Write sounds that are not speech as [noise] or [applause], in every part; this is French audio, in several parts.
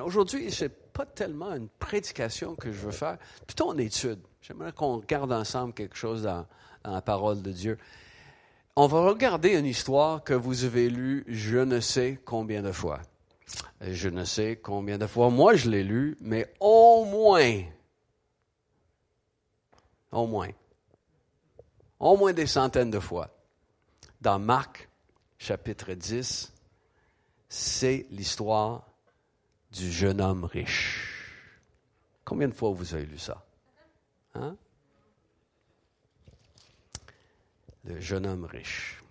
Aujourd'hui, ce n'est pas tellement une prédication que je veux faire, plutôt une étude. J'aimerais qu'on regarde ensemble quelque chose dans, la parole de Dieu. On va regarder une histoire que vous avez lue je ne sais combien de fois. Je ne sais combien de fois moi je l'ai lue, mais au moins, au moins, au moins des centaines de fois. Dans Marc, chapitre 10, c'est l'histoire du jeune homme riche. Combien de fois vous avez lu ça? Hein? Le jeune homme riche.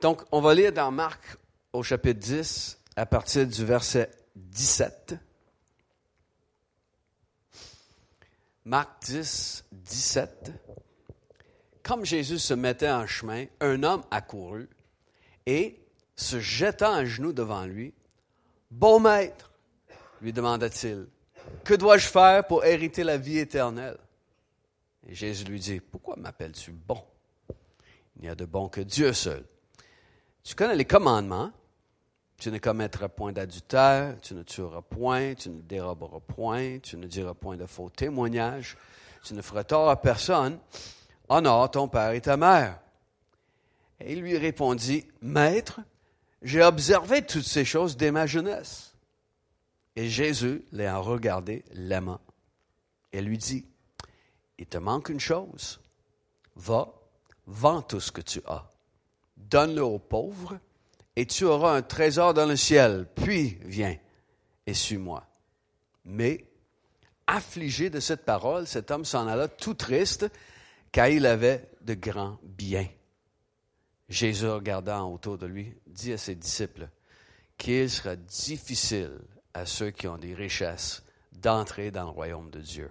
Donc, on va lire dans Marc au chapitre 10 à partir du verset 17. Marc 10, 17. Comme Jésus se mettait en chemin, un homme accourut et, se jetant à genoux devant lui, Bon maître, lui demanda-t-il, que dois-je faire pour hériter la vie éternelle? Et Jésus lui dit, pourquoi m'appelles-tu bon? Il n'y a de bon que Dieu seul. Tu connais les commandements. Tu ne commettras point d'adultère, tu ne tueras point, tu ne déroberas point, tu ne diras point de faux témoignages, tu ne feras tort à personne. Honore ton père et ta mère. Et il lui répondit, Maître, j'ai observé toutes ces choses dès ma jeunesse. Et Jésus l'ayant regardé, l'aimant, et lui dit, Il te manque une chose. Va, vends tout ce que tu as. Donne-le aux pauvres, et tu auras un trésor dans le ciel. Puis viens et suis-moi. Mais, affligé de cette parole, cet homme s'en alla tout triste, car il avait de grands biens. Jésus, regardant autour de lui, dit à ses disciples qu'il sera difficile à ceux qui ont des richesses d'entrer dans le royaume de Dieu.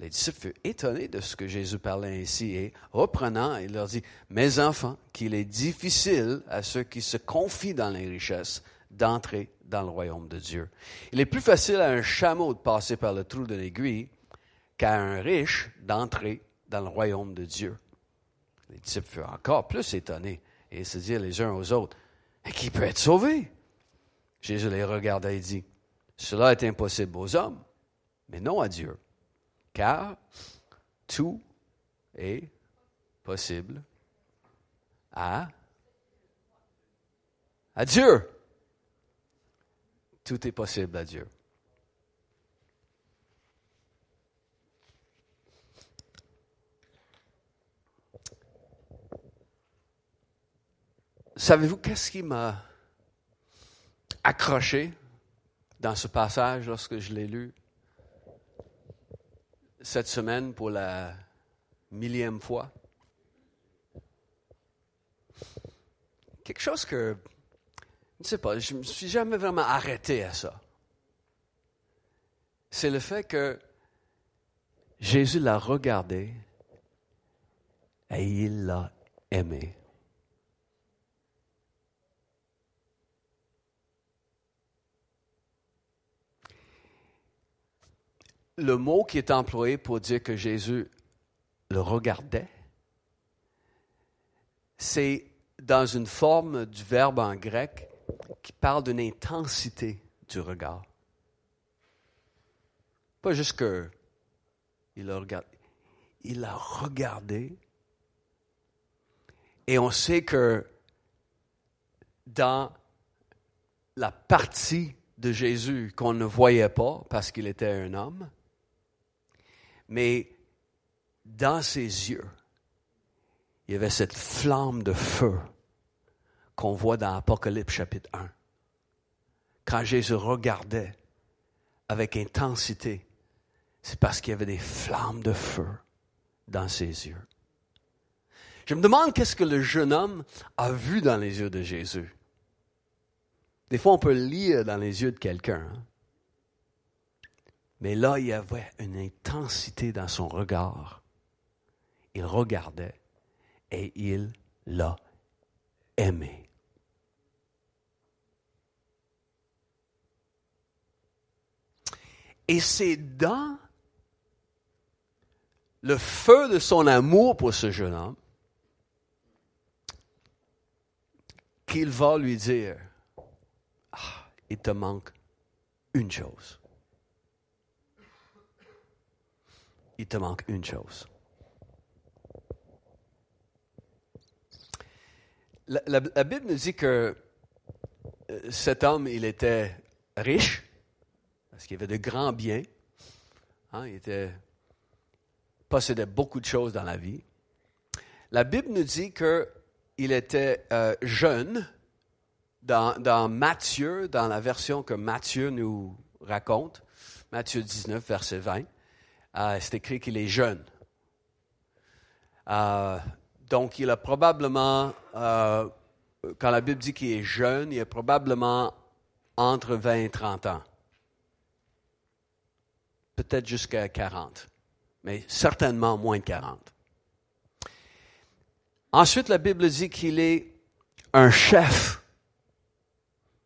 Les disciples furent étonnés de ce que Jésus parlait ainsi et reprenant, il leur dit, Mes enfants, qu'il est difficile à ceux qui se confient dans les richesses d'entrer dans le royaume de Dieu. Il est plus facile à un chameau de passer par le trou de l'aiguille qu'à un riche d'entrer dans le royaume de Dieu. Les disciples furent encore plus étonnés et se dirent les uns aux autres, qui peut être sauvé? Jésus les regarda et dit, Cela est impossible aux hommes, mais non à Dieu, car tout est possible à, à Dieu. Tout est possible à Dieu. Savez-vous qu'est-ce qui m'a accroché dans ce passage lorsque je l'ai lu cette semaine pour la millième fois? Quelque chose que, je ne sais pas, je ne me suis jamais vraiment arrêté à ça. C'est le fait que Jésus l'a regardé et il l'a aimé. Le mot qui est employé pour dire que Jésus le regardait, c'est dans une forme du verbe en grec qui parle d'une intensité du regard. Pas juste que il a regardé, il a regardé. Et on sait que dans la partie de Jésus qu'on ne voyait pas parce qu'il était un homme, mais dans ses yeux, il y avait cette flamme de feu qu'on voit dans Apocalypse chapitre 1. Quand Jésus regardait avec intensité, c'est parce qu'il y avait des flammes de feu dans ses yeux. Je me demande qu'est-ce que le jeune homme a vu dans les yeux de Jésus. Des fois, on peut lire dans les yeux de quelqu'un. Hein. Mais là, il y avait une intensité dans son regard. Il regardait et il l'a aimé. Et c'est dans le feu de son amour pour ce jeune homme qu'il va lui dire, ah, il te manque une chose. Il te manque une chose. La, Bible nous dit que euh, cet homme, il était riche, parce qu'il avait de grands biens. Hein, il était, possédait beaucoup de choses dans la vie. La Bible nous dit qu'il était euh, jeune. Dans, dans, Matthieu, dans la version que Matthieu nous raconte, Matthieu 19, verset 20, euh, c'est écrit qu'il est jeune. Euh, donc, il a probablement, quand la Bible dit qu'il est jeune, il a probablement entre 20 et 30 ans. Peut-être jusqu'à 40, mais certainement moins de 40. Ensuite, la Bible dit qu'il est un chef.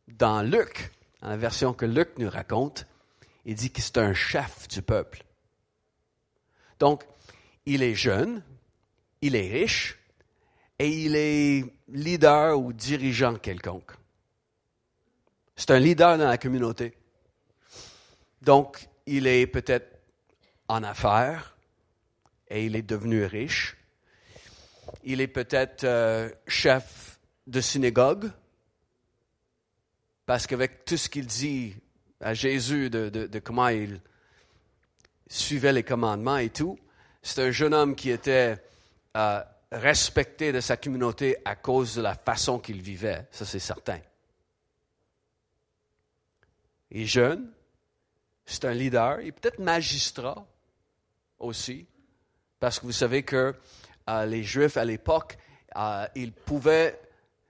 Dans Luc, dans la version que Luc nous raconte, il dit que c'est un chef du peuple. Donc, il est jeune, il est riche et il est leader ou dirigeant quelconque. C'est un leader dans la communauté. Donc, il est peut-être en affaires et il est devenu riche il est peut-être euh, chef de synagogue, parce qu'avec tout ce qu'il dit à Jésus de, comment il suivait les commandements et tout, c'est un jeune homme qui était euh, respecté de sa communauté à cause de la façon qu'il vivait, ça c'est certain. Il est jeune, c'est un leader, il est peut-être magistrat aussi, parce que vous savez que les Juifs à l'époque, euh, ils pouvaient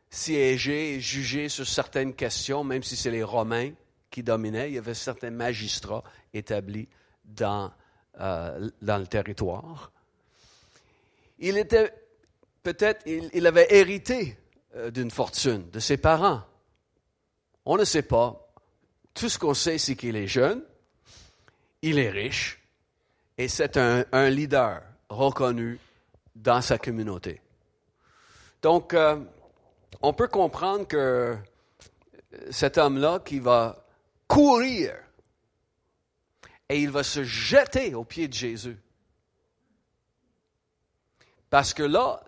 siéger et juger sur certaines questions, même si c'est les Romains qui dominaient. Il y avait certains magistrats établis dans, euh, dans le territoire. Il était peut-être, il, avait hérité euh, d'une fortune de ses parents. On ne sait pas. Tout ce qu'on sait, c'est qu'il est jeune, il est riche, et c'est un, un leader reconnu dans sa communauté. Donc, euh, on peut comprendre que cet homme-là qui va courir et il va se jeter aux pieds de Jésus. Parce que là,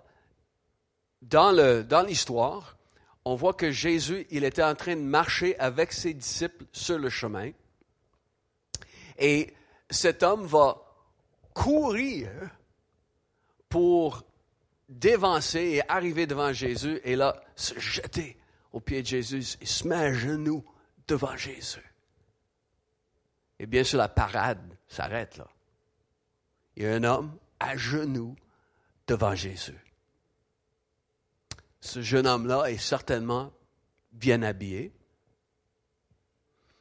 dans l'histoire, on voit que Jésus, il était en train de marcher avec ses disciples sur le chemin. Et cet homme va courir pour dévancer et arriver devant Jésus et là, se jeter aux pieds de Jésus et se mettre à genoux devant Jésus. Et bien sûr, la parade s'arrête là. Il y a un homme à genoux devant Jésus. Ce jeune homme-là est certainement bien habillé.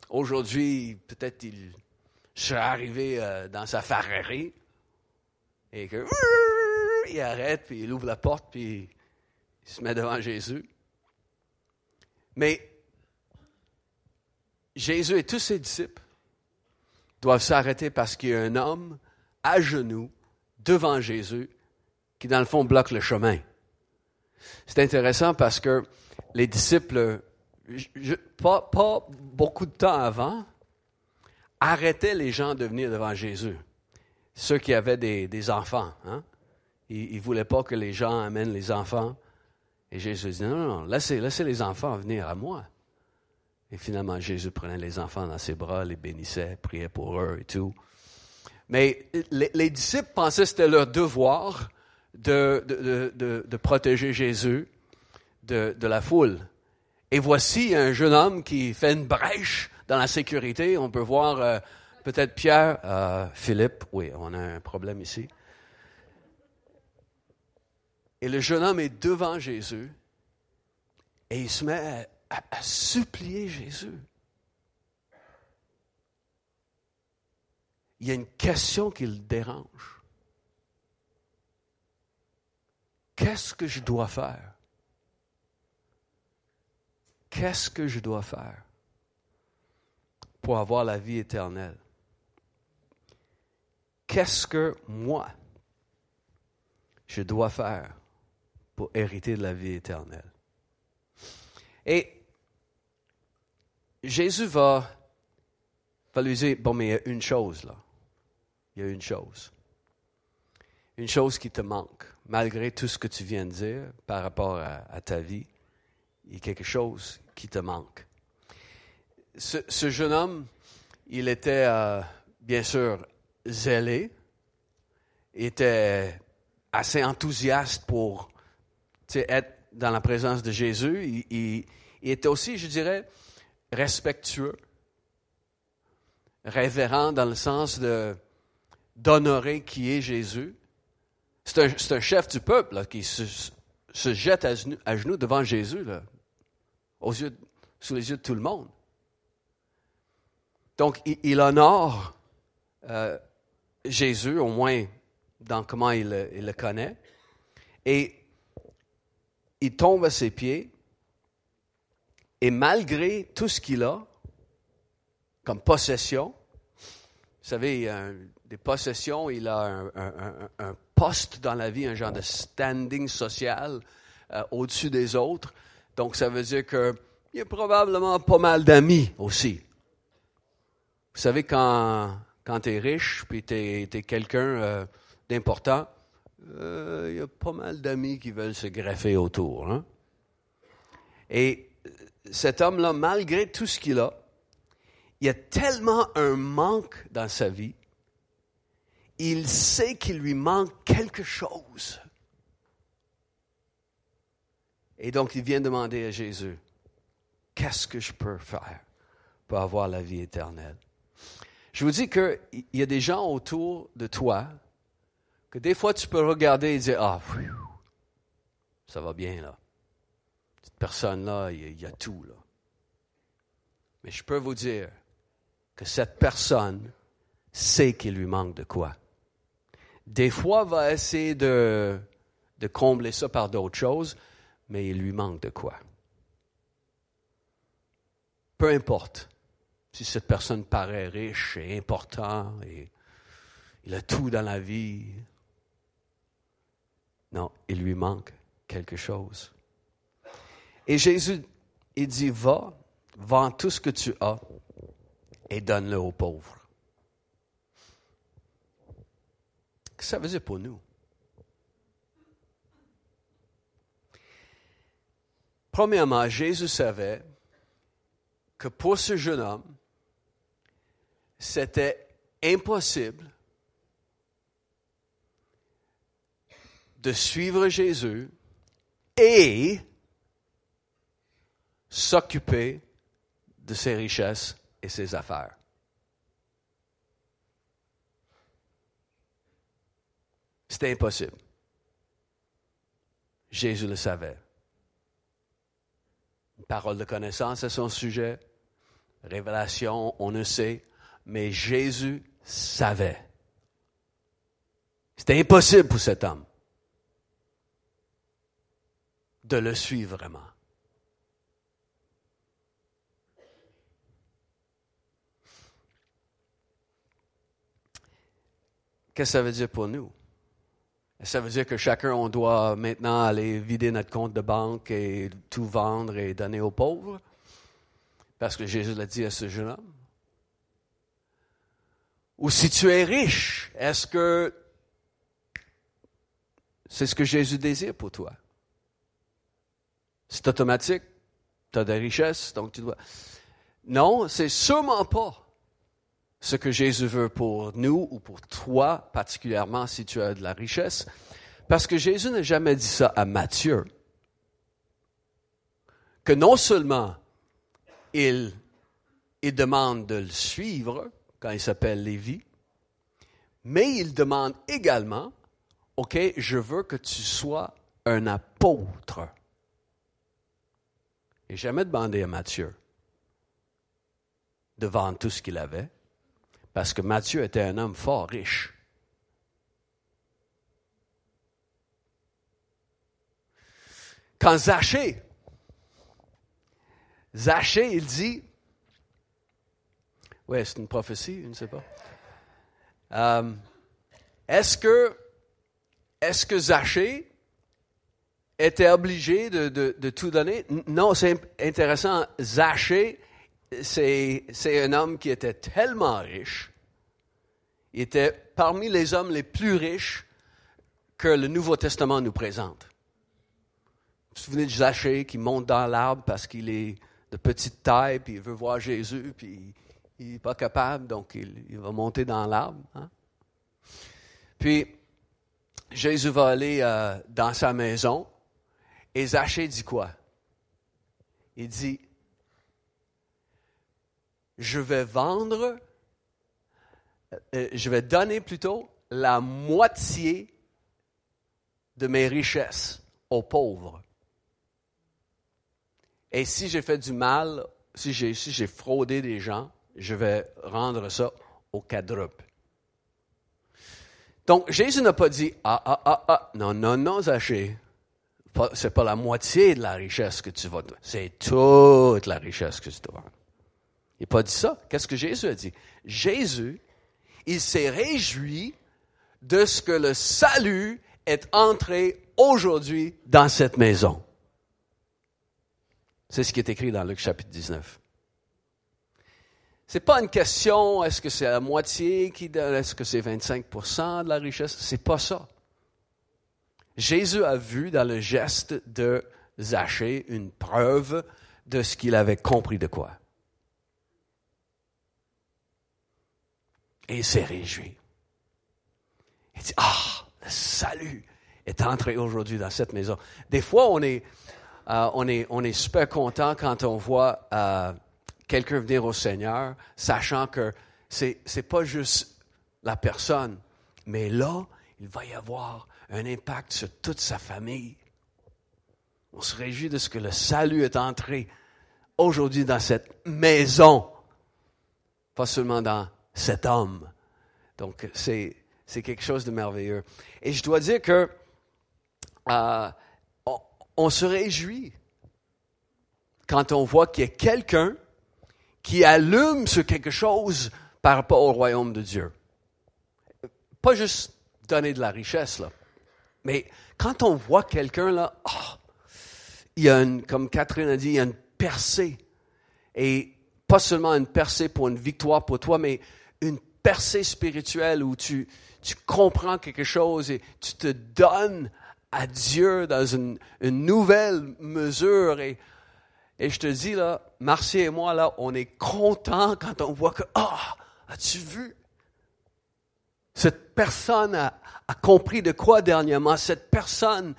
Aujourd'hui, peut-être il serait arrivé euh, dans sa Ferrari et que [laughs] il arrête, puis il ouvre la porte, puis il se met devant Jésus. Mais Jésus et tous ses disciples doivent s'arrêter parce qu'il y a un homme à genoux devant Jésus qui, dans le fond, bloque le chemin. C'est intéressant parce que les disciples, pas, beaucoup de temps avant, arrêtaient les gens de venir devant Jésus. Ceux qui avaient des, enfants. Hein? Il ne voulait pas que les gens amènent les enfants. Et Jésus dit, non, non, non, laissez les enfants venir à moi. Et finalement, Jésus prenait les enfants dans ses bras, les bénissait, priait pour eux et tout. Mais les, disciples pensaient que c'était leur devoir de, de, de, protéger Jésus de, la foule. Et voici un jeune homme qui fait une brèche dans la sécurité. On peut voir euh, peut-être Pierre, euh, Philippe, oui, on a un problème ici. Et le jeune homme est devant Jésus et il se met à, supplier Jésus. Il y a une question qui le dérange. Qu'est-ce que je dois faire? Qu'est-ce que je dois faire pour avoir la vie éternelle? Qu'est-ce que moi, je dois faire pour hériter de la vie éternelle? Et Jésus va, va lui dire, bon, mais il y a une chose là. Il y a une chose. Une chose qui te manque, malgré tout ce que tu viens de dire par rapport à, ta vie. Il y a quelque chose qui te manque. Ce, jeune homme, il était euh, bien sûr zélé, était assez enthousiaste pour être dans la présence de Jésus. il, était aussi, je dirais, respectueux, révérend dans le sens d'honorer qui est Jésus. C'est un, chef du peuple qui se, jette à genoux, devant Jésus, sous les yeux de tout le monde. Donc, il, honore euh, Jésus, au moins dans comment il, le connaît, et il tombe à ses pieds et malgré tout ce qu'il a comme possession, vous savez, des possessions, il a un, poste dans la vie, un genre de standing social euh, au-dessus des autres. Donc, ça veut dire qu'il a probablement pas mal d'amis aussi. Vous savez, quand, quand tu es riche, puis tu es, quelqu'un euh, d'important, euh, il y a pas mal d'amis qui veulent se greffer autour. Hein? Et cet homme-là, malgré tout ce qu'il a, il y a tellement un manque dans sa vie, il sait qu'il lui manque quelque chose. Et donc il vient demander à Jésus, qu'est-ce que je peux faire pour avoir la vie éternelle? Je vous dis qu'il y a des gens autour de toi que des fois tu peux regarder et dire, ah, ça va bien là personne-là, il y a tout. Mais je peux vous dire que cette personne sait qu'il lui manque de quoi. Des fois, va essayer de, de combler ça par d'autres choses, mais il lui manque de quoi. Peu importe si cette personne paraît riche et important et il a tout dans la vie. Non, il lui manque quelque chose. Et Jésus, il dit, va, vends tout ce que tu as et donne-le aux pauvres. Qu'est-ce que ça veut dire pour nous? Premièrement, Jésus savait que pour ce jeune homme, c'était impossible de suivre Jésus et s'occuper de ses richesses et ses affaires. C'était impossible. Jésus le savait. Une parole de connaissance à son sujet, révélation, on ne sait, mais Jésus savait. C'était impossible pour cet homme de le suivre vraiment. Qu'est-ce que ça veut dire pour nous? Ça veut dire que chacun, on doit maintenant aller vider notre compte de banque et tout vendre et donner aux pauvres? Parce que Jésus l'a dit à ce jeune homme. Ou si tu es riche, est-ce que c'est ce que Jésus désire pour toi? C'est automatique. Tu as des richesses, donc tu dois. Non, c'est sûrement pas ce que Jésus veut pour nous ou pour toi, particulièrement si tu as de la richesse. Parce que Jésus n'a jamais dit ça à Matthieu. Que non seulement il, demande de le suivre quand il s'appelle Lévi, mais il demande également, OK, je veux que tu sois un apôtre. N'a jamais demandé à Matthieu de vendre tout ce qu'il avait parce que Matthieu était un homme fort riche. Quand Zachée, Zachée, il dit, oui, c'est une prophétie, je ne sais pas. Euh, est-ce que, est-ce que Zachée était obligé de, tout donner? Non, c'est intéressant. Zachée c'est, un homme qui était tellement riche, il était parmi les hommes les plus riches que le Nouveau Testament nous présente. Vous vous souvenez de Zachée qui monte dans l'arbre parce qu'il est de petite taille, puis il veut voir Jésus, puis il n'est pas capable, donc il, va monter dans l'arbre. Hein? Puis, Jésus va aller euh, dans sa maison, et Zachée dit quoi? Il dit, je vais vendre, euh, je vais donner plutôt la moitié de mes richesses aux pauvres. Et si j'ai fait du mal, si j'ai fraudé des gens, je vais rendre ça au quadruple. Donc, Jésus n'a pas dit, ah, ah, ah, ah, non, non, non, Zachée, c'est pas la moitié de la richesse que tu vas, c'est toute la richesse que tu dois. Il n'a pas dit ça. Qu'est-ce que Jésus a dit? Jésus, il s'est réjoui de ce que le salut est entré aujourd'hui dans cette maison. C'est ce qui est écrit dans Luc chapitre 19. C'est pas une question, est-ce que c'est la moitié qui donne, est-ce que c'est 25% de la richesse? C'est pas ça. Jésus a vu dans le geste de Zachée une preuve de ce qu'il avait compris de quoi? Et il s'est réjoui. Il dit, ah, le salut est entré aujourd'hui dans cette maison. Des fois, on est, euh, on est, on est super content quand on voit euh, quelqu'un venir au Seigneur, sachant que c'est, c'est pas juste la personne, mais là, il va y avoir un impact sur toute sa famille. On se réjouit de ce que le salut est entré aujourd'hui dans cette maison, pas seulement dans cet homme. Donc, c'est, quelque chose de merveilleux. Et je dois dire que euh, on, se réjouit quand on voit qu'il y a quelqu'un qui allume sur quelque chose par rapport au royaume de Dieu. Pas juste donner de la richesse, là. Mais quand on voit quelqu'un là, oh, il y a une, comme Catherine a dit, il y a une percée. Et pas seulement une percée pour une victoire pour toi, mais percée spirituelle où tu, tu comprends quelque chose et tu te donnes à Dieu dans une, une nouvelle mesure. Et, et je te dis là, Marcy et moi là, on est contents quand on voit que, ah, as-tu vu? Cette personne a, a compris de quoi dernièrement? Cette personne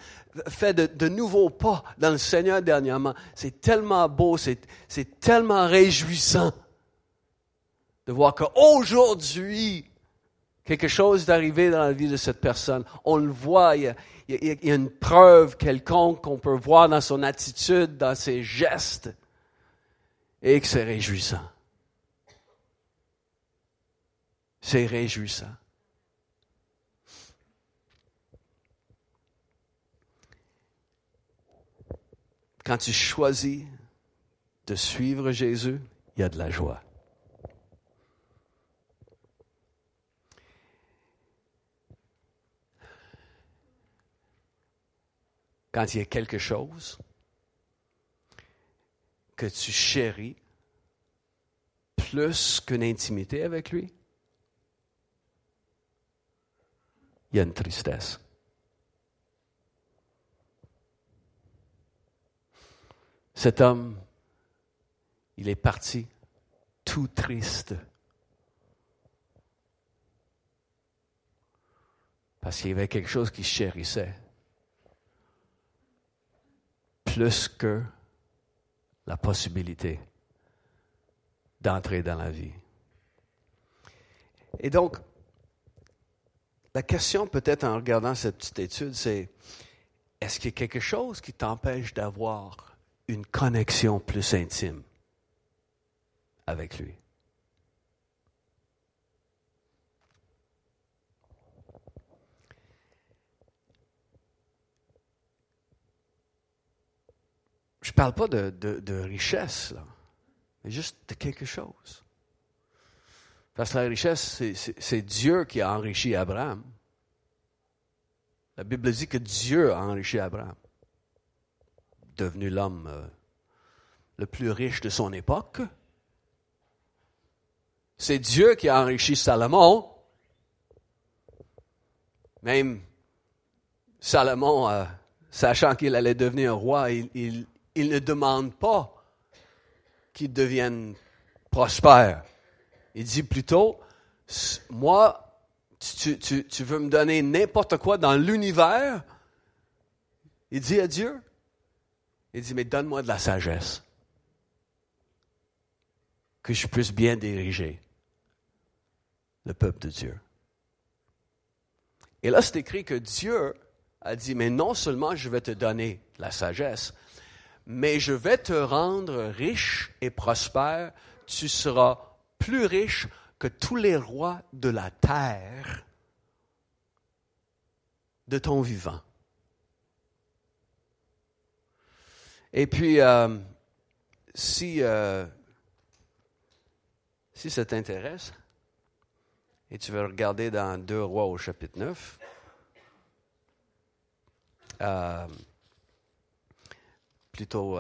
fait de, nouveaux pas dans le Seigneur dernièrement. C'est tellement beau, c'est, tellement réjouissant de voir qu'aujourd'hui, quelque chose est arrivé dans la vie de cette personne. On le voit, il y, a, une preuve quelconque qu'on peut voir dans son attitude, dans ses gestes, et que c'est réjouissant. C'est réjouissant. Quand tu choisis de suivre Jésus, il y a de la joie. Quand il y a quelque chose que tu chéris plus qu'une intimité avec lui, il y a une tristesse. Cet homme, il est parti tout triste. Parce qu'il y avait quelque chose qu'il chérissait. Plus que la possibilité d'entrer dans la vie. Et donc, la question peut-être en regardant cette petite étude, c'est est-ce qu'il y a quelque chose qui t'empêche d'avoir une connexion plus intime avec lui? Je ne parle pas de, de, richesse, là, mais juste de quelque chose. Parce que la richesse, c'est Dieu qui a enrichi Abraham. La Bible dit que Dieu a enrichi Abraham devenu l'homme euh, le plus riche de son époque, c'est Dieu qui a enrichi Salomon. Même Salomon, euh, sachant qu'il allait devenir roi, il, ne demande pas qu'il devienne prospère. Il dit plutôt, moi, tu, tu veux me donner n'importe quoi dans l'univers? Il dit à Dieu, il dit, mais donne-moi de la sagesse, que je puisse bien diriger le peuple de Dieu. Et là, c'est écrit que Dieu a dit, mais non seulement je vais te donner la sagesse, mais je vais te rendre riche et prospère. Tu seras plus riche que tous les rois de la terre de ton vivant. Et puis, euh, si, euh, si ça t'intéresse, et tu veux regarder dans Deux Rois au chapitre 9, euh, plutôt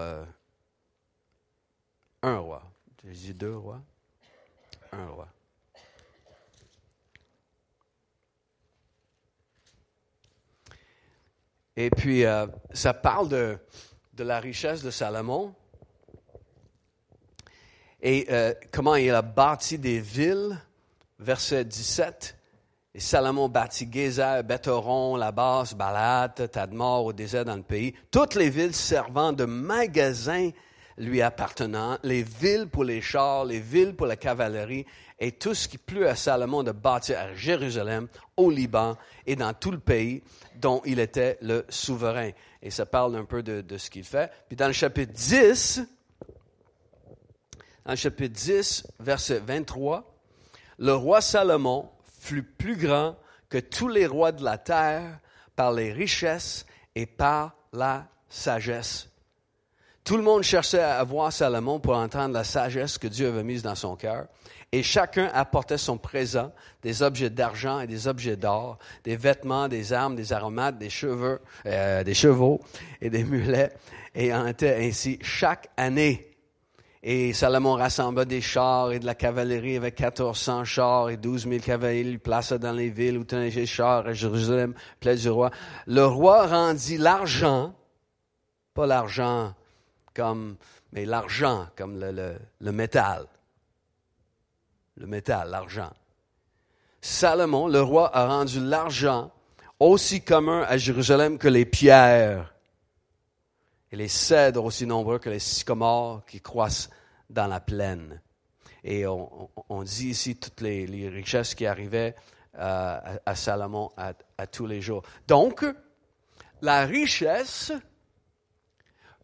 un roi. J'ai deux rois. Un roi. Et puis, ça parle de, de la richesse de Salomon et euh, comment il a bâti des villes. Verset 17. Et Salomon bâtit Gézer, Bethoron, La Basse, Balat, Tadmor au désert dans le pays. Toutes les villes servant de magasins lui appartenant, les villes pour les chars, les villes pour la cavalerie, et tout ce qui plut à Salomon de bâtir à Jérusalem, au Liban et dans tout le pays dont il était le souverain. Et ça parle un peu de, ce qu'il fait. Puis dans le chapitre 10, dans le chapitre 10, verset 23, le roi Salomon fut plus grand que tous les rois de la terre par les richesses et par la sagesse. Tout le monde cherchait à voir Salomon pour entendre la sagesse que Dieu avait mise dans son cœur. Et chacun apportait son présent, des objets d'argent et des objets d'or, des vêtements, des armes, des aromates, des cheveux, euh, des chevaux et des mulets, et en était ainsi chaque année. Et Salomon rassembla des chars et de la cavalerie avec 1400 chars et 12 000 cavaliers, lui plaça dans les villes où tenaient les chars à Jérusalem, plaise du roi. Le roi rendit l'argent, pas l'argent comme, mais l'argent, comme le, le, métal. Le métal, l'argent. Salomon, le roi, a rendu l'argent aussi commun à Jérusalem que les pierres et les cèdres aussi nombreux que les sycomores qui croissent dans la plaine. Et on, dit ici toutes les, richesses qui arrivaient euh, à, Salomon à tous les jours. Donc, la richesse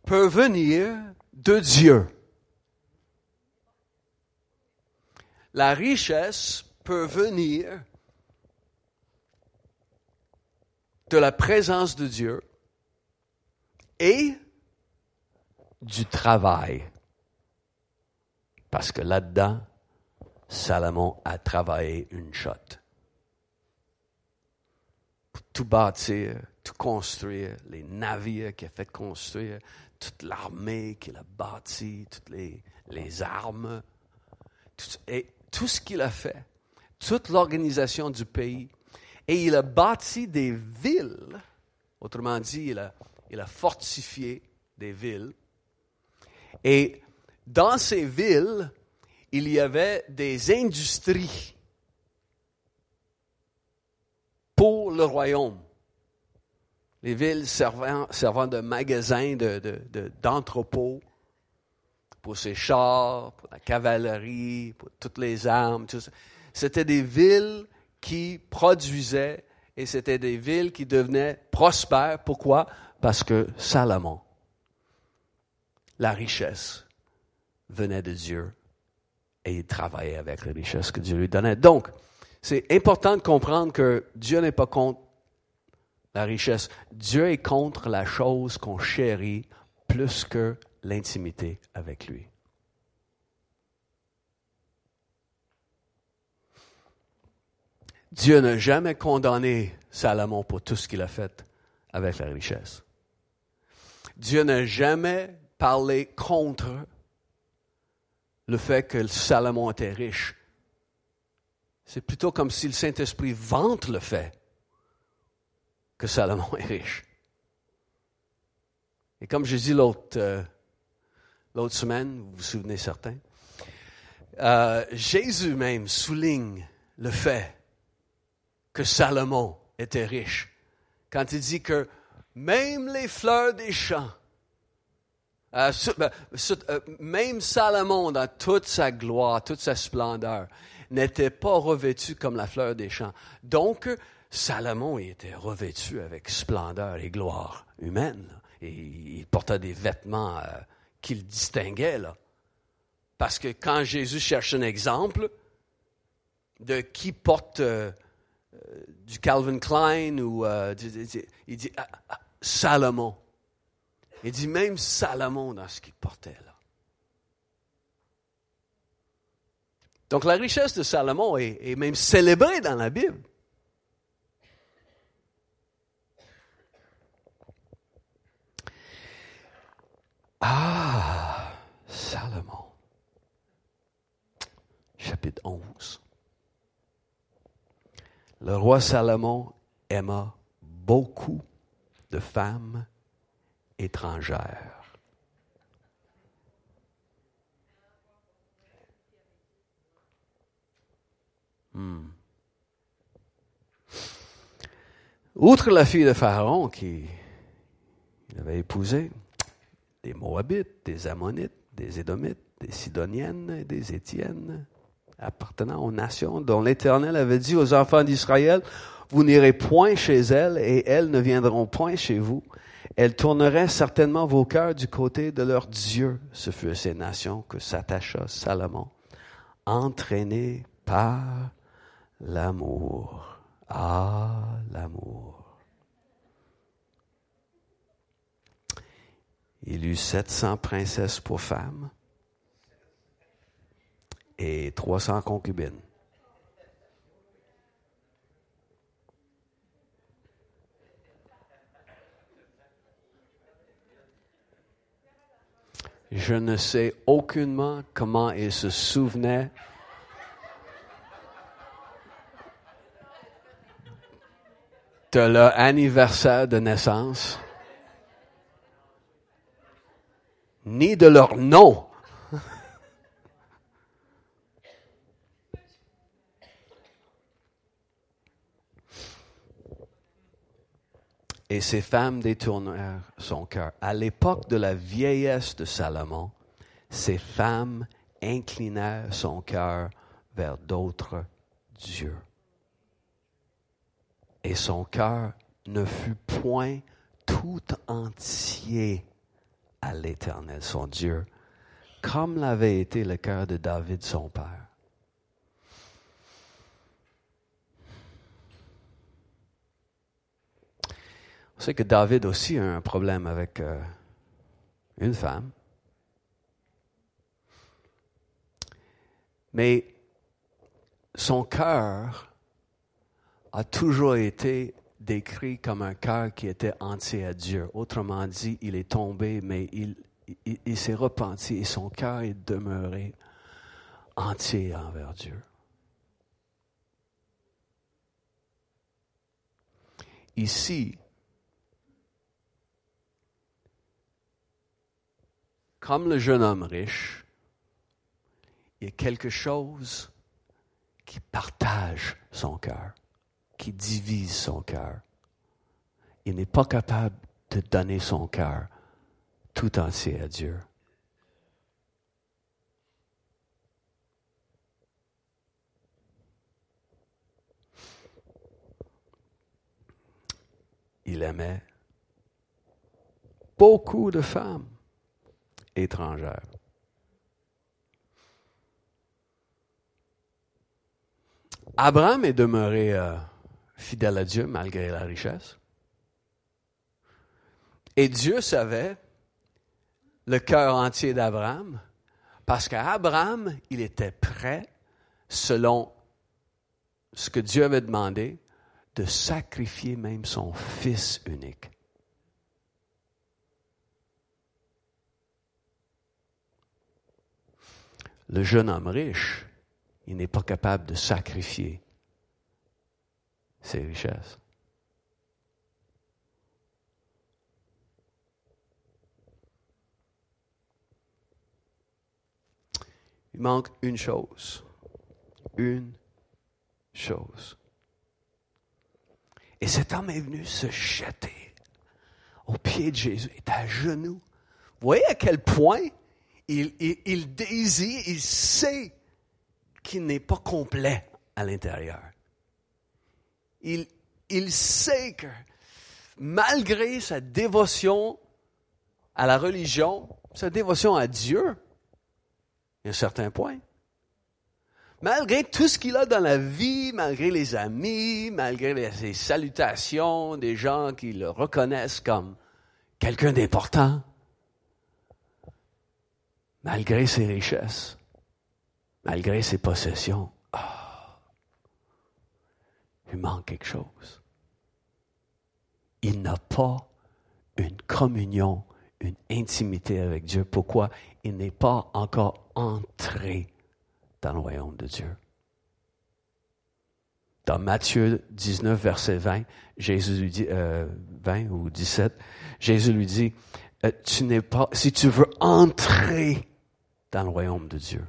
peut venir de Dieu. La richesse peut venir de la présence de Dieu et du travail. Parce que là-dedans, Salomon a travaillé une shot. Pour tout bâtir, tout construire, les navires qu'il a fait construire, toute l'armée qu'il a bâtie, toutes les, les armes, et tout ce qu'il a fait, toute l'organisation du pays. Et il a bâti des villes, autrement dit, il a, il a fortifié des villes. Et dans ces villes, il y avait des industries pour le royaume les villes servant, de magasins d'entrepôts de, pour ses chars, pour la cavalerie, pour toutes les armes. C'était des villes qui produisaient et c'était des villes qui devenaient prospères. Pourquoi? Parce que Salomon, la richesse venait de Dieu et il travaillait avec la richesse que Dieu lui donnait. Donc, c'est important de comprendre que Dieu n'est pas contre la richesse. Dieu est contre la chose qu'on chérit plus que l'intimité avec lui. Dieu n'a jamais condamné Salomon pour tout ce qu'il a fait avec la richesse. Dieu n'a jamais parlé contre le fait que Salomon était riche C'est plutôt comme si le Saint-Esprit vante le fait que Salomon est riche. Et comme j'ai dit l'autre, euh, l'autre semaine, vous vous souvenez certains, euh, Jésus même souligne le fait que Salomon était riche. Quand il dit que même les fleurs des champs, euh, ben, même Salomon dans toute sa gloire, toute sa splendeur, n'était pas revêtu comme la fleur des champs. Donc, Salomon était revêtu avec splendeur et gloire humaine. Il portait des vêtements euh, qui le distinguaient. Parce que quand Jésus cherche un exemple de qui porte euh, euh, du Calvin Klein, ou il dit ah, ah, Salomon. Il dit même Salomon dans ce qu'il portait là. Donc la richesse de Salomon est, même célébrée dans la Bible. Ah, Salomon. Chapitre 11. Le roi Salomon aima beaucoup de femmes étrangères. Hmm. Outre la fille de Pharaon qui avait épousé, des Moabites, des Ammonites, des Édomites, des Sidoniennes, des Étiennes, appartenant aux nations dont l'Éternel avait dit aux enfants d'Israël, vous n'irez point chez elles et elles ne viendront point chez vous. Elles tourneraient certainement vos cœurs du côté de leur Dieu. Ce fut ces nations que s'attacha Salomon, entraîné par L'amour. Ah, l'amour. Il eut 700 princesses pour femmes et 300 concubines. Je ne sais aucunement comment il se souvenait de leur anniversaire de naissance, ni de leur nom. Et ces femmes détournèrent son cœur. À l'époque de la vieillesse de Salomon, ces femmes inclinèrent son cœur vers d'autres dieux et son cœur ne fut point tout entier à l'Éternel, son Dieu, comme l'avait été le cœur de David, son père. On sait que David aussi a un problème avec euh, une femme. Mais son cœur a toujours été décrit comme un cœur qui était entier à Dieu. Autrement dit, il est tombé, mais il, il, s'est repenti et son cœur est demeuré entier envers Dieu. Ici, comme le jeune homme riche, il y a quelque chose qui partage son cœur qui divise son cœur. Il n'est pas capable de donner son cœur tout entier à Dieu. Il aimait beaucoup de femmes étrangères. Abraham est demeuré euh, fidèle à Dieu malgré la richesse. Et Dieu savait le cœur entier d'Abraham parce qu'Abraham, il était prêt, selon ce que Dieu avait demandé, de sacrifier même son fils unique. Le jeune homme riche, il n'est pas capable de sacrifier ses richesses. Il manque une chose. Une chose. Et cet homme est venu se jeter au pied de Jésus, est à genoux. Vous voyez à quel point il, désire, il sait qu'il n'est pas complet à l'intérieur. Il, il sait que malgré sa dévotion à la religion, sa dévotion à Dieu, il y a un certain point. Malgré tout ce qu'il a dans la vie, malgré les amis, malgré les, salutations des gens qui le reconnaissent comme quelqu'un d'important, malgré ses richesses, malgré ses possessions, ah, il manque quelque chose. Il n'a pas une communion, une intimité avec Dieu. Pourquoi? Il n'est pas encore entré dans le royaume de Dieu. Dans Matthieu 19, verset 20, Jésus lui dit, 20 euh, ou 17, Jésus lui dit, euh, tu n'es pas, si tu veux entrer dans le royaume de Dieu,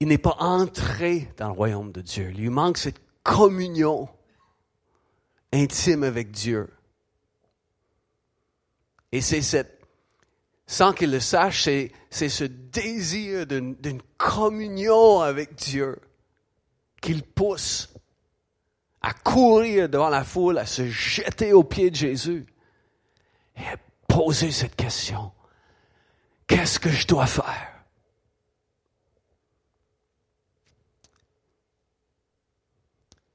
il n'est pas entré dans le royaume de Dieu. Il lui manque cette communion intime avec Dieu. Et c'est cette, sans qu'il le sache, c'est, c'est ce désir d'une, d'une communion avec Dieu qu'il pousse à courir devant la foule, à se jeter aux pieds de Jésus et à poser cette question. Qu'est-ce que je dois faire?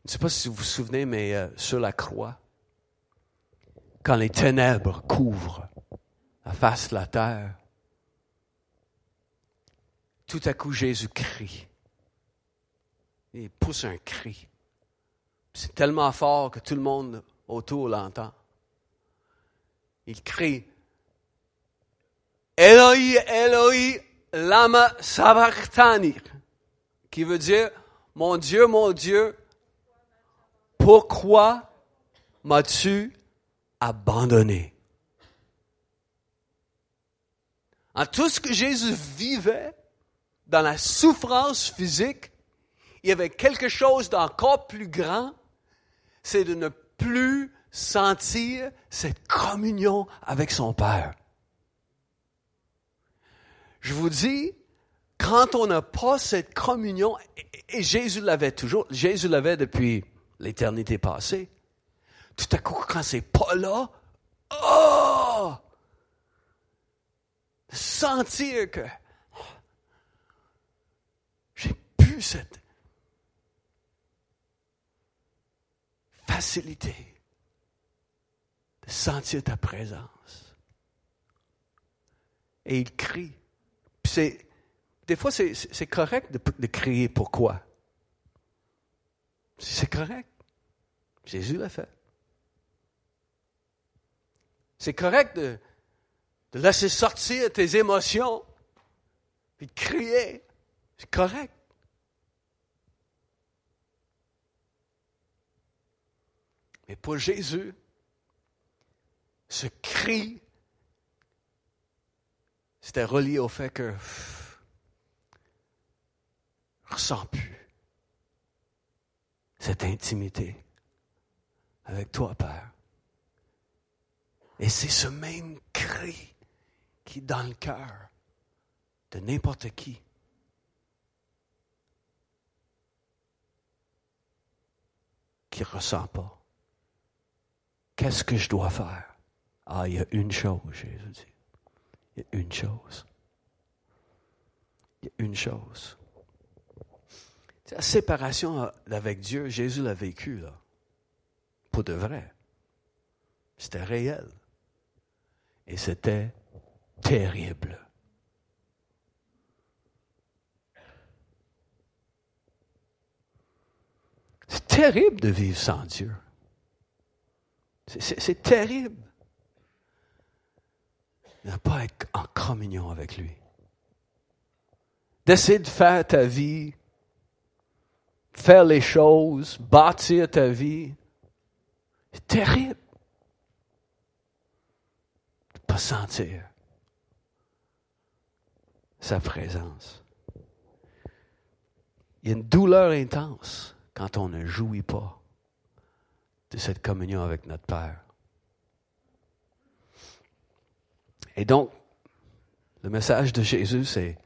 Je ne sais pas si vous vous souvenez, mais euh, sur la croix, quand les ténèbres couvrent la face de la terre, tout à coup Jésus crie. Il pousse un cri. C'est tellement fort que tout le monde autour l'entend. Il crie Eloi, Eloi, lama sabachthani, qui veut dire Mon Dieu, mon Dieu, pourquoi m'as-tu abandonné? En tout ce que Jésus vivait, dans la souffrance physique, il y avait quelque chose d'encore plus grand, c'est de ne plus sentir cette communion avec son Père. Je vous dis, quand on n'a pas cette communion, et Jésus l'avait toujours, Jésus l'avait depuis l'éternité passée. Tout à coup, quand c'est pas là, oh! Sentir que j'ai plus cette facilité de sentir ta présence. Et il crie. Des fois, c'est correct de, crier. Pourquoi? C'est correct. Jésus l'a fait. C'est correct de, laisser sortir tes émotions, de crier. C'est correct. Mais pour Jésus, ce cri, c'était relié au fait que je ne ressens plus cette intimité avec toi, Père. Et c'est ce même cri qui, dans le cœur de n'importe qui, qui ne ressent pas. Qu'est-ce que je dois faire? Ah, il y a une chose, Jésus dit. Il y a une chose. Il y a une chose. La séparation euh, avec Dieu, Jésus l'a vécu, là. Pour de vrai. C'était réel. Et c'était terrible. C'est terrible de vivre sans Dieu. C'est terrible de ne pas être en communion avec lui. D'essayer de faire ta vie, faire les choses, bâtir ta vie. C'est terrible. De ne pas sentir sa présence. Il y a une douleur intense quand on ne jouit pas cette communion avec notre Père. Et donc, le message de Jésus, c'est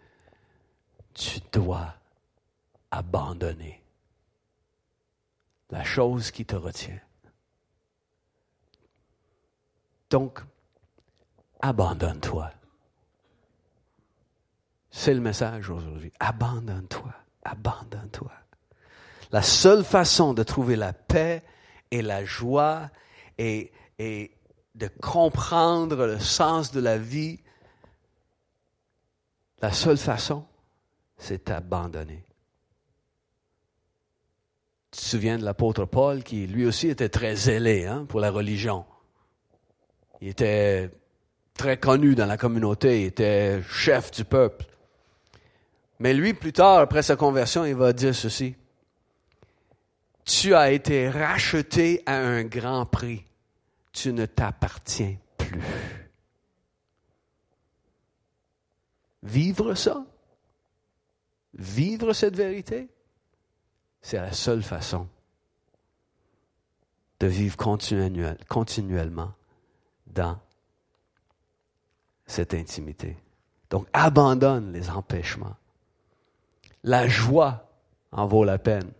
tu dois abandonner la chose qui te retient. Donc, abandonne-toi. C'est le message aujourd'hui. Abandonne-toi. Abandonne-toi. La seule façon de trouver la paix et la joie et, de comprendre le sens de la vie, la seule façon, c'est d'abandonner. Tu te souviens de l'apôtre Paul qui lui aussi était très zélé hein, pour la religion. Il était très connu dans la communauté, il était chef du peuple. Mais lui, plus tard, après sa conversion, il va dire ceci. Tu as été racheté à un grand prix. Tu ne t'appartiens plus. Vivre ça, vivre cette vérité, c'est la seule façon de vivre continuellement dans cette intimité. Donc, abandonne les empêchements la joie en vaut la peine.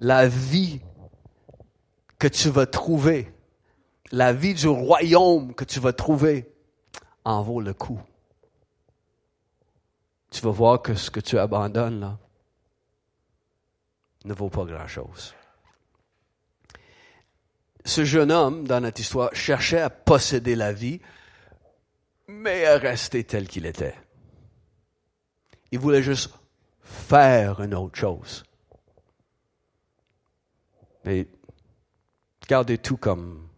La vie que tu vas trouver, la vie du royaume que tu vas trouver, en vaut le coup. Tu vas voir que ce que tu abandonnes là ne vaut pas grand-chose. Ce jeune homme, dans notre histoire, cherchait à posséder la vie, mais à rester tel qu'il était. Il voulait juste faire une autre chose. Mais gardez tout comme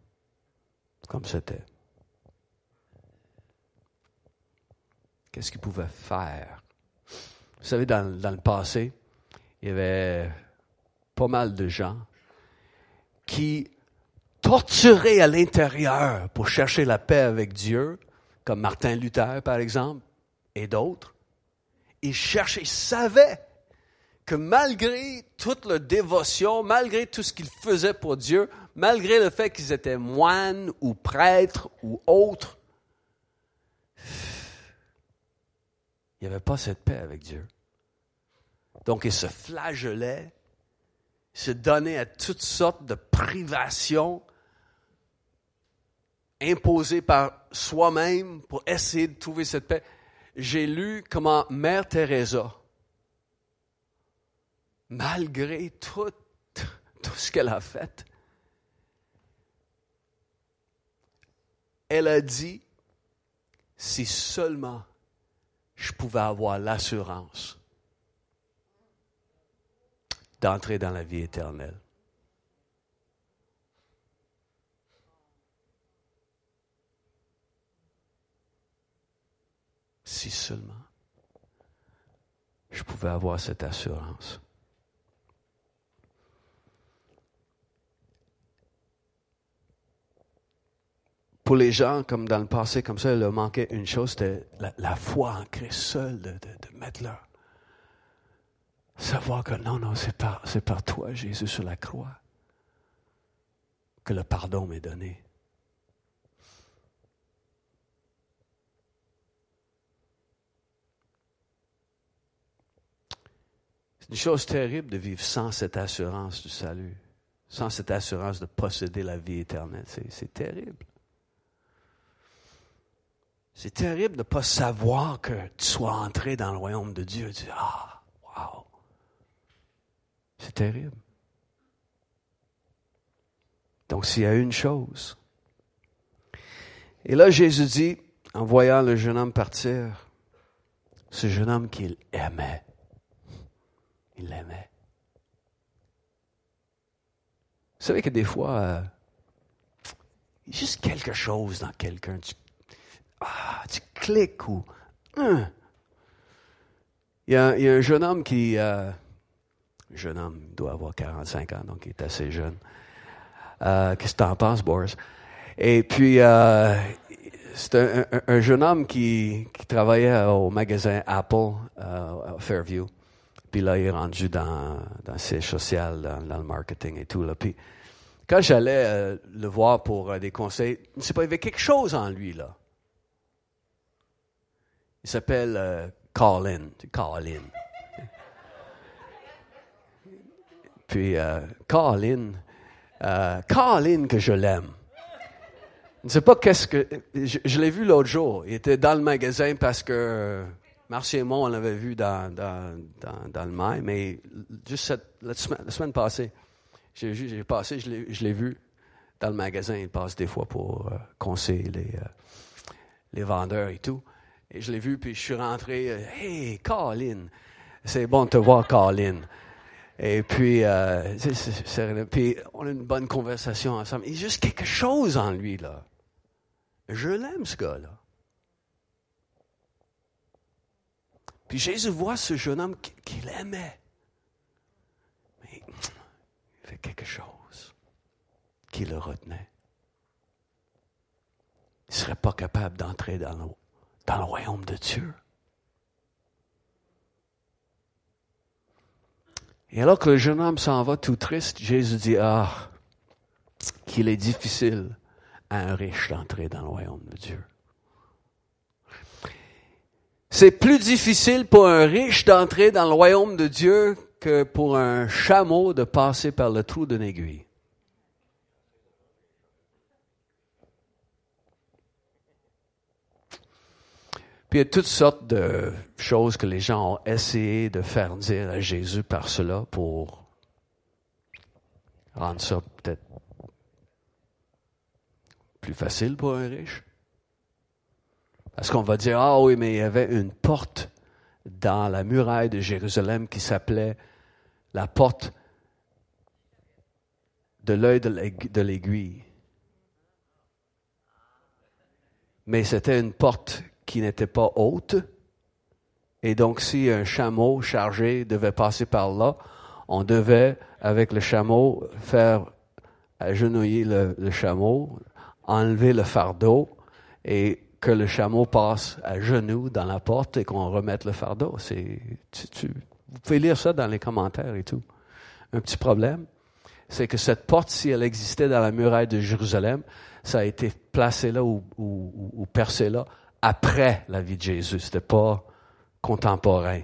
comme c'était. Qu'est-ce qu'il pouvait faire? Vous savez, dans, dans, le passé, il y avait pas mal de gens qui torturaient à l'intérieur pour chercher la paix avec Dieu, comme Martin Luther, par exemple, et d'autres il cherchait, il savait que malgré toute leur dévotion, malgré tout ce qu'ils faisaient pour Dieu, malgré le fait qu'ils étaient moines ou prêtres ou autres, [sighs] il n'y avait pas cette paix avec Dieu. Donc ils se flagellaient, se donnaient à toutes sortes de privations imposées par soi-même pour essayer de trouver cette paix j'ai lu comment Mère Teresa, malgré tout, tout ce qu'elle a fait, elle a dit, si seulement je pouvais avoir l'assurance d'entrer dans la vie éternelle. Si seulement je pouvais avoir cette assurance. Pour les gens, comme dans le passé, comme ça, il leur manquait une chose, c'était la, foi en Christ seul, de, mettre leur. Savoir que non, non, c'est par, c'est par toi, Jésus, sur la croix, que le pardon m'est donné. une chose terrible de vivre sans cette assurance du salut, sans cette assurance de posséder la vie éternelle. C'est terrible. C'est terrible de ne pas savoir que tu sois entré dans le royaume de Dieu. Tu dis, ah, wow. C'est terrible. Donc, s'il y a une chose. Et là, Jésus dit, en voyant le jeune homme partir, ce jeune homme qu'il aimait, il l'aimait. Vous savez que des fois, euh, Juste quelque chose dans quelqu'un. Tu, ah, tu cliques ou. Hein? Il, y a, un jeune homme qui. Euh, jeune homme, doit avoir 45 ans, donc il est assez jeune. Euh, Qu'est-ce que tu en penses, Boris? Et puis, euh, c'est un, un, un, jeune homme qui, travaillait au magasin Apple euh, à Fairview. Puis là, il est rendu dans, dans le siège social, dans, le marketing et tout. Là. Puis quand j'allais euh, le voir pour des conseils, sais pas, il y avait quelque chose en lui, là. Il s'appelle euh, Colin. Colin. Puis Colin, Colin que je l'aime. Je ne sais pas qu'est-ce que. Je, l'ai vu l'autre jour. Il était dans le magasin parce que Marc et moi, on l'avait vu dans, dans, dans, le mail, mais juste cette, la, semaine, la semaine passée, j'ai, j'ai passé, je l'ai, vu dans le magasin. Il passe des fois pour euh, conseiller euh, les vendeurs et tout. Et je l'ai vu, puis je suis rentré. Euh, hey, Colin! C'est bon de te voir, Colin. Et puis, euh, puis, on a une bonne conversation ensemble. Il y a juste quelque chose en lui, là. Je l'aime, ce gars-là. Puis Jésus voit ce jeune homme qu'il aimait. Mais il fait quelque chose qui le retenait. Il ne serait pas capable d'entrer dans le, dans le royaume de Dieu. Et alors que le jeune homme s'en va tout triste, Jésus dit, ah, qu'il est difficile à un riche d'entrer dans le royaume de Dieu. C'est plus difficile pour un riche d'entrer dans le royaume de Dieu que pour un chameau de passer par le trou d'une aiguille. Puis il y a toutes sortes de choses que les gens ont essayé de faire dire à Jésus par cela pour rendre ça peut-être plus facile pour un riche. Parce qu'on va dire, ah oui, mais il y avait une porte dans la muraille de Jérusalem qui s'appelait la porte de l'œil de l'aiguille. Mais c'était une porte qui n'était pas haute. Et donc, si un chameau chargé devait passer par là, on devait, avec le chameau, faire agenouiller le, chameau, enlever le fardeau et que le chameau passe à genoux dans la porte et qu'on remette le fardeau. C'est, tu, vous pouvez lire ça dans les commentaires et tout. Un petit problème, c'est que cette porte, si elle existait dans la muraille de Jérusalem, ça a été placé là ou percé là après la vie de Jésus. C'était pas contemporain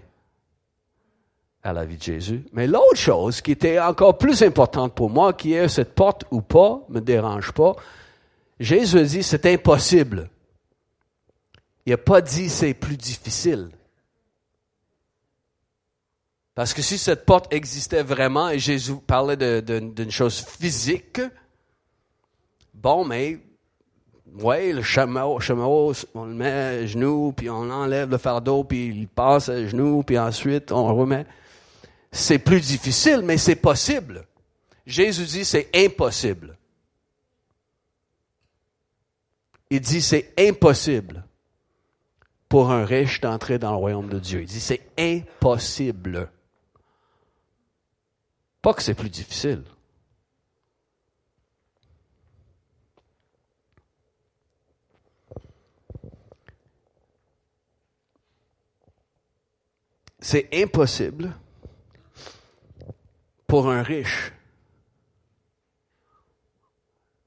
à la vie de Jésus. Mais l'autre chose qui était encore plus importante pour moi, qui est cette porte ou pas, me dérange pas, Jésus dit c'est impossible il n'a pas dit c'est plus difficile. Parce que si cette porte existait vraiment et Jésus parlait d'une chose physique, bon, mais, ouais, le chameau, chameau, on le met à genoux, puis on enlève le fardeau, puis il passe à genoux, puis ensuite on remet. C'est plus difficile, mais c'est possible. Jésus dit c'est impossible. Il dit c'est impossible pour un riche d'entrer dans le royaume de Dieu. Il dit c'est impossible. Pas que c'est plus difficile. C'est impossible pour un riche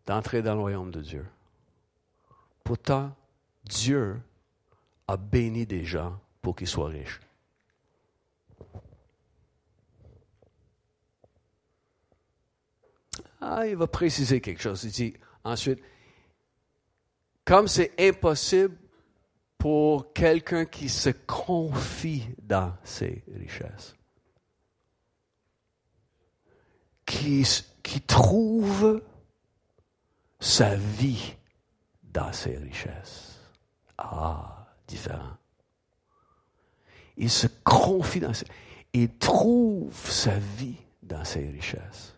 d'entrer dans le royaume de Dieu. Pourtant, Dieu a béni des gens pour qu'ils soient riches. Ah, il va préciser quelque chose. Il dit ensuite, comme c'est impossible pour quelqu'un qui se confie dans ses richesses, qui, trouve sa vie dans ses richesses. Ah, différent. Il se confie dans ses... Il trouve sa vie dans ses richesses.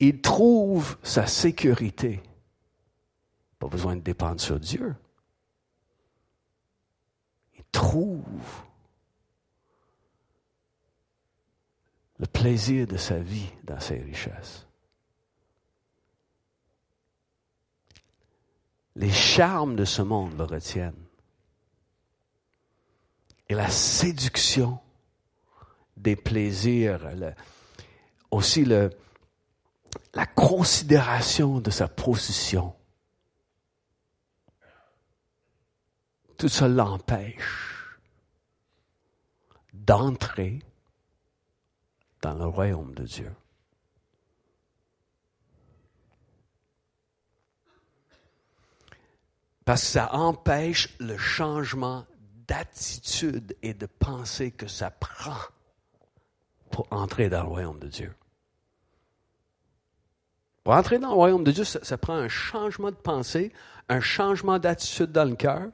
Il trouve sa sécurité Pas besoin de dépendre sur Dieu. Trouve le plaisir de sa vie dans ses richesses. Les charmes de ce monde le retiennent. Et la séduction des plaisirs, aussi la considération de sa position. Tout ça l'empêche d'entrer dans le royaume de Dieu. Parce que ça empêche le changement d'attitude et de pensée que ça prend pour entrer dans le royaume de Dieu. Pour entrer dans le royaume de Dieu, ça, prend un changement de pensée, un changement d'attitude dans le cœur.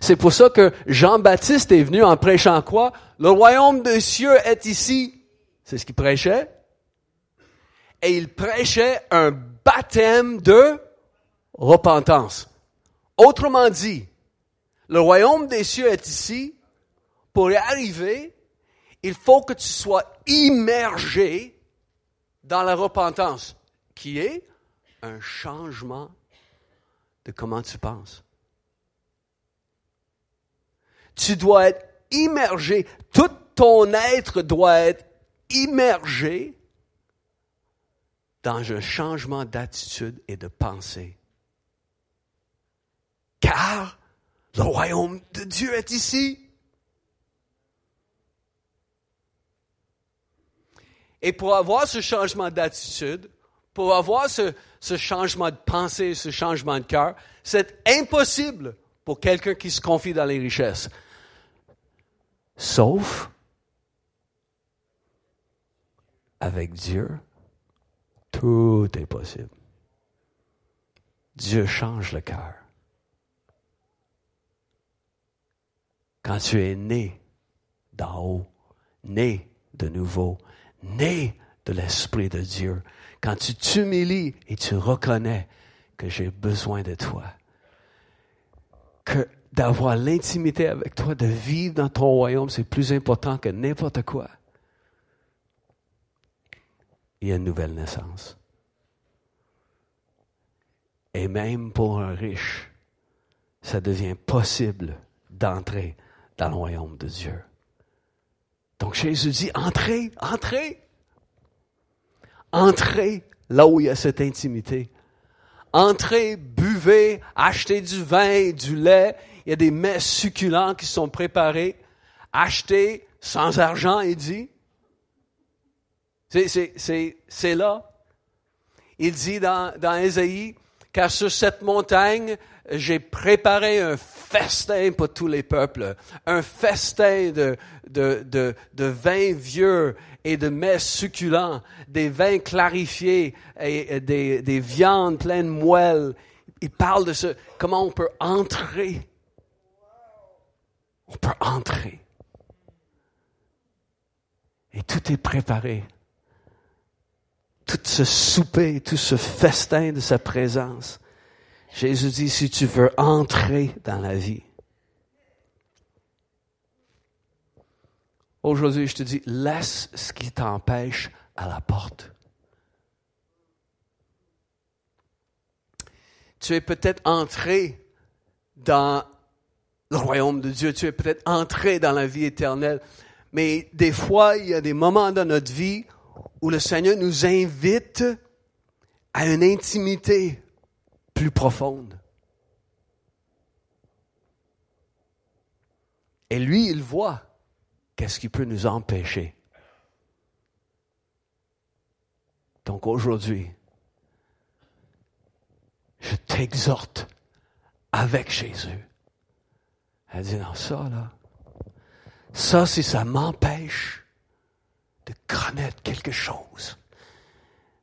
C'est pour ça que Jean-Baptiste est venu en prêchant quoi? Le royaume des cieux est ici. C'est ce qu'il prêchait. Et il prêchait un baptême de repentance. Autrement dit, le royaume des cieux est ici. Pour y arriver, il faut que tu sois immergé dans la repentance, qui est un changement de comment tu penses. Tu dois être immergé, tout ton être doit être immergé dans un changement d'attitude et de pensée. Car le royaume de Dieu est ici. Et pour avoir ce changement d'attitude, pour avoir ce, changement de pensée, ce changement de cœur, c'est impossible quelqu'un qui se confie dans les richesses. Sauf avec Dieu, tout est possible. Dieu change le cœur. Quand tu es né d'en haut, né de nouveau, né de l'Esprit de Dieu, quand tu t'humilies et tu reconnais que j'ai besoin de toi, que d'avoir l'intimité avec toi, de vivre dans ton royaume, c'est plus important que n'importe quoi. Il y a une nouvelle naissance. Et même pour un riche, ça devient possible d'entrer dans le royaume de Dieu. Donc Jésus dit, entrez, entrez. Entrez là où il y a cette intimité. Entrez, buvez, achetez du vin, du lait. Il y a des mets succulents qui sont préparés. Achetez sans argent, il dit. C'est là. Il dit dans, dans Ésaïe, car sur cette montagne, j'ai préparé un festin pour tous les peuples, un festin de, de, de, de vins vieux et de mets succulents, des vins clarifiés et des, des viandes pleines de moelle. Il parle de ce, comment on peut entrer. On peut entrer. Et tout est préparé. Tout ce souper, tout ce festin de sa présence Jésus dit, si tu veux entrer dans la vie, aujourd'hui je te dis, laisse ce qui t'empêche à la porte. Tu es peut-être entré dans le royaume de Dieu, tu es peut-être entré dans la vie éternelle, mais des fois, il y a des moments dans notre vie où le Seigneur nous invite à une intimité plus profonde. Et lui, il voit qu'est-ce qui peut nous empêcher. Donc aujourd'hui, je t'exhorte avec Jésus. Elle dit, non, ça, là, ça, si ça m'empêche de connaître quelque chose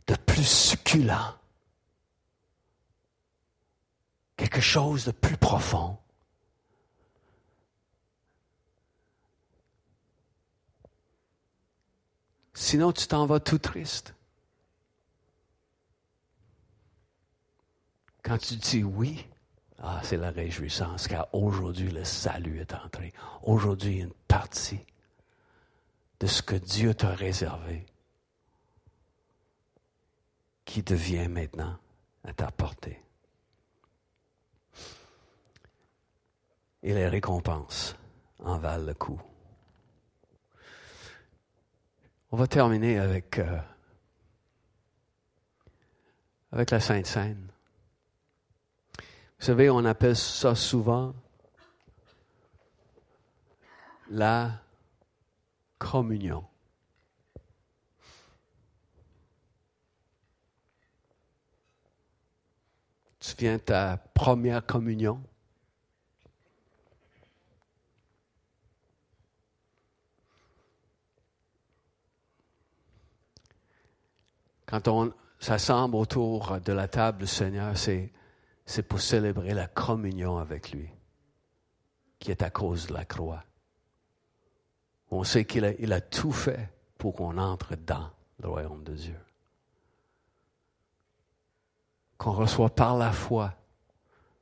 de plus succulent, quelque chose de plus profond. Sinon, tu t'en vas tout triste. Quand tu dis oui, ah, c'est la réjouissance, car aujourd'hui le salut est entré. Aujourd'hui, une partie de ce que Dieu t'a réservé qui devient maintenant à ta portée. Et les récompenses en valent le coup. On va terminer avec, euh, avec la Sainte Seine. Vous savez, on appelle ça souvent la communion. Tu viens ta première communion? Quand on s'assemble autour de la table du Seigneur, c'est, c'est pour célébrer la communion avec lui, qui est à cause de la croix. On sait qu'il a, tout fait pour qu'on entre dans le royaume de Dieu. Qu'on reçoit par la foi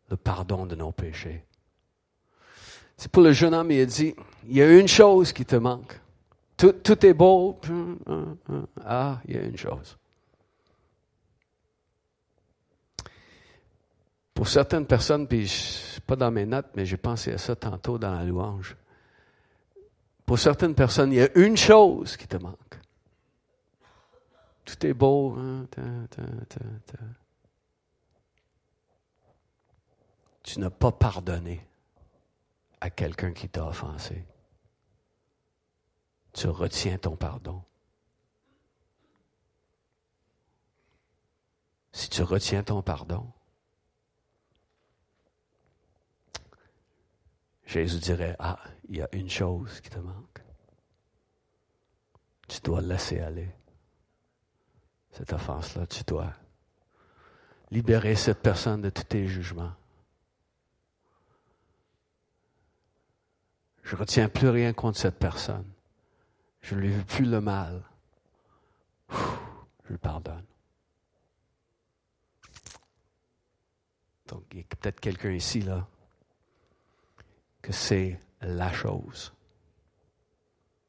le pardon de nos péchés. C'est pour le jeune homme, il a dit, il y a une chose qui te manque. Tout, tout est beau. Ah, il y a une chose. Pour certaines personnes, puis pas dans mes notes, mais j'ai pensé à ça tantôt dans la louange. Pour certaines personnes, il y a une chose qui te manque. Tout est beau. Hein? Tu n'as pas pardonné à quelqu'un qui t'a offensé. Tu retiens ton pardon. Si tu retiens ton pardon, Jésus dirait, ah, il y a une chose qui te manque. Tu dois laisser aller cette offense-là. Tu dois libérer cette personne de tous tes jugements. Je ne retiens plus rien contre cette personne. Je ne lui veux plus le mal. je lui pardonne. Donc, il y a peut-être quelqu'un ici, là, que c'est la chose